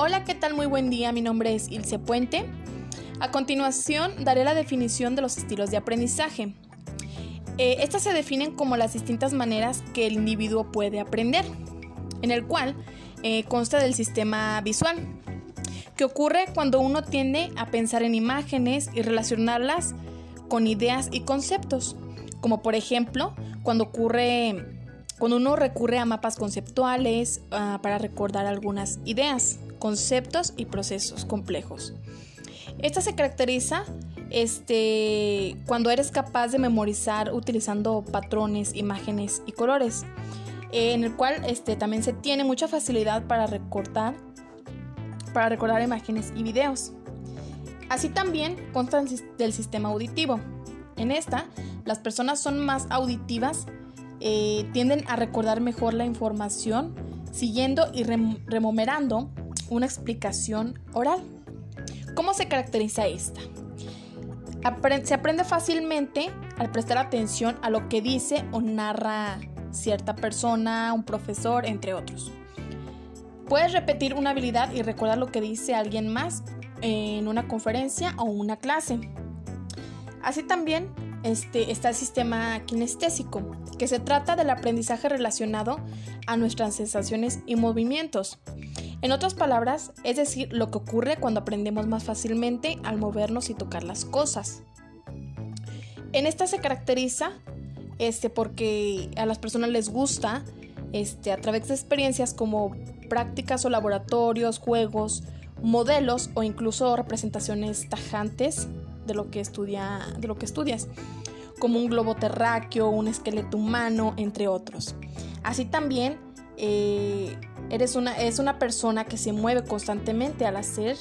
Hola, ¿qué tal? Muy buen día, mi nombre es Ilse Puente. A continuación daré la definición de los estilos de aprendizaje. Eh, estas se definen como las distintas maneras que el individuo puede aprender, en el cual eh, consta del sistema visual, que ocurre cuando uno tiende a pensar en imágenes y relacionarlas con ideas y conceptos, como por ejemplo cuando ocurre cuando uno recurre a mapas conceptuales ah, para recordar algunas ideas, conceptos y procesos complejos. Esta se caracteriza este, cuando eres capaz de memorizar utilizando patrones, imágenes y colores, eh, en el cual este, también se tiene mucha facilidad para recordar, para recordar imágenes y videos. Así también consta del sistema auditivo. En esta, las personas son más auditivas, eh, tienden a recordar mejor la información siguiendo y remomerando una explicación oral. ¿Cómo se caracteriza esta? se aprende fácilmente al prestar atención a lo que dice o narra cierta persona, un profesor, entre otros. Puedes repetir una habilidad y recordar lo que dice alguien más en una conferencia o una clase. Así también este, está el sistema kinestésico, que se trata del aprendizaje relacionado a nuestras sensaciones y movimientos. En otras palabras, es decir, lo que ocurre cuando aprendemos más fácilmente al movernos y tocar las cosas. En esta se caracteriza este, porque a las personas les gusta este, a través de experiencias como prácticas o laboratorios, juegos, modelos o incluso representaciones tajantes de lo que, estudia, de lo que estudias, como un globo terráqueo, un esqueleto humano, entre otros. Así también eh, eres una, es una persona que se mueve constantemente al hacer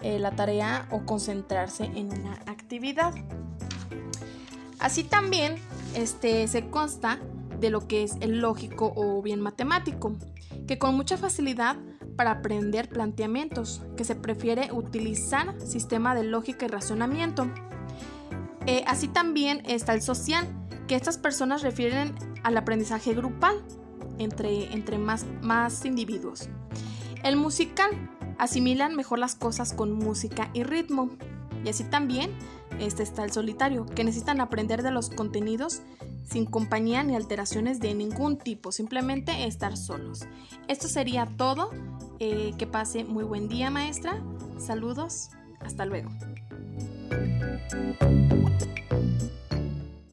eh, la tarea o concentrarse en una actividad. Así también este, se consta de lo que es el lógico o bien matemático, que con mucha facilidad para aprender planteamientos, que se prefiere utilizar sistema de lógica y razonamiento. Eh, así también está el social, que estas personas refieren al aprendizaje grupal, entre, más, más individuos. El musical asimilan mejor las cosas con música y ritmo. Y así también este está el solitario, que necesitan aprender de los contenidos sin compañía ni alteraciones de ningún tipo, simplemente estar solos. Esto sería todo. Eh, que pase muy buen día, maestra. Saludos. Hasta luego.